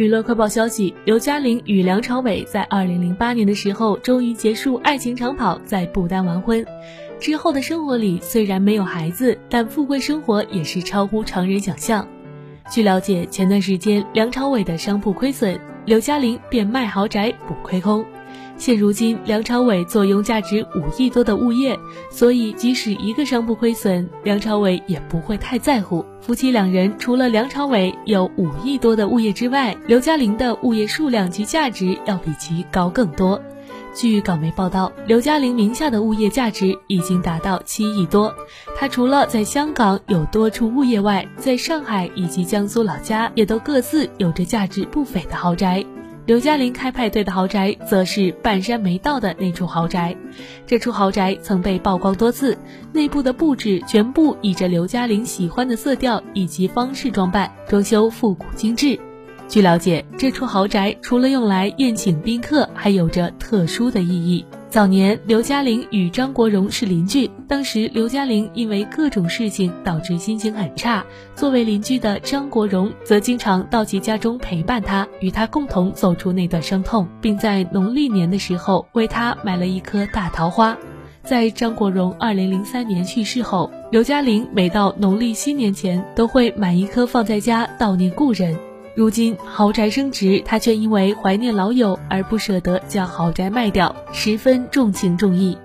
娱乐快报消息：刘嘉玲与梁朝伟在二零零八年的时候终于结束爱情长跑，在不丹完婚。之后的生活里虽然没有孩子，但富贵生活也是超乎常人想象。据了解，前段时间梁朝伟的商铺亏损，刘嘉玲便卖豪宅补亏空。现如今，梁朝伟坐拥价值五亿多的物业，所以即使一个商铺亏损，梁朝伟也不会太在乎。夫妻两人除了梁朝伟有五亿多的物业之外，刘嘉玲的物业数量及价值要比其高更多。据港媒报道，刘嘉玲名下的物业价值已经达到七亿多。她除了在香港有多处物业外，在上海以及江苏老家也都各自有着价值不菲的豪宅。刘嘉玲开派对的豪宅，则是半山没到的那处豪宅。这处豪宅曾被曝光多次，内部的布置全部以着刘嘉玲喜欢的色调以及方式装扮，装修复古精致。据了解，这处豪宅除了用来宴请宾客，还有着特殊的意义。早年，刘嘉玲与张国荣是邻居。当时，刘嘉玲因为各种事情导致心情很差。作为邻居的张国荣，则经常到其家中陪伴她，与她共同走出那段伤痛，并在农历年的时候为她买了一棵大桃花。在张国荣二零零三年去世后，刘嘉玲每到农历新年前都会买一棵放在家悼念故人。如今豪宅升值，他却因为怀念老友而不舍得将豪宅卖掉，十分重情重义。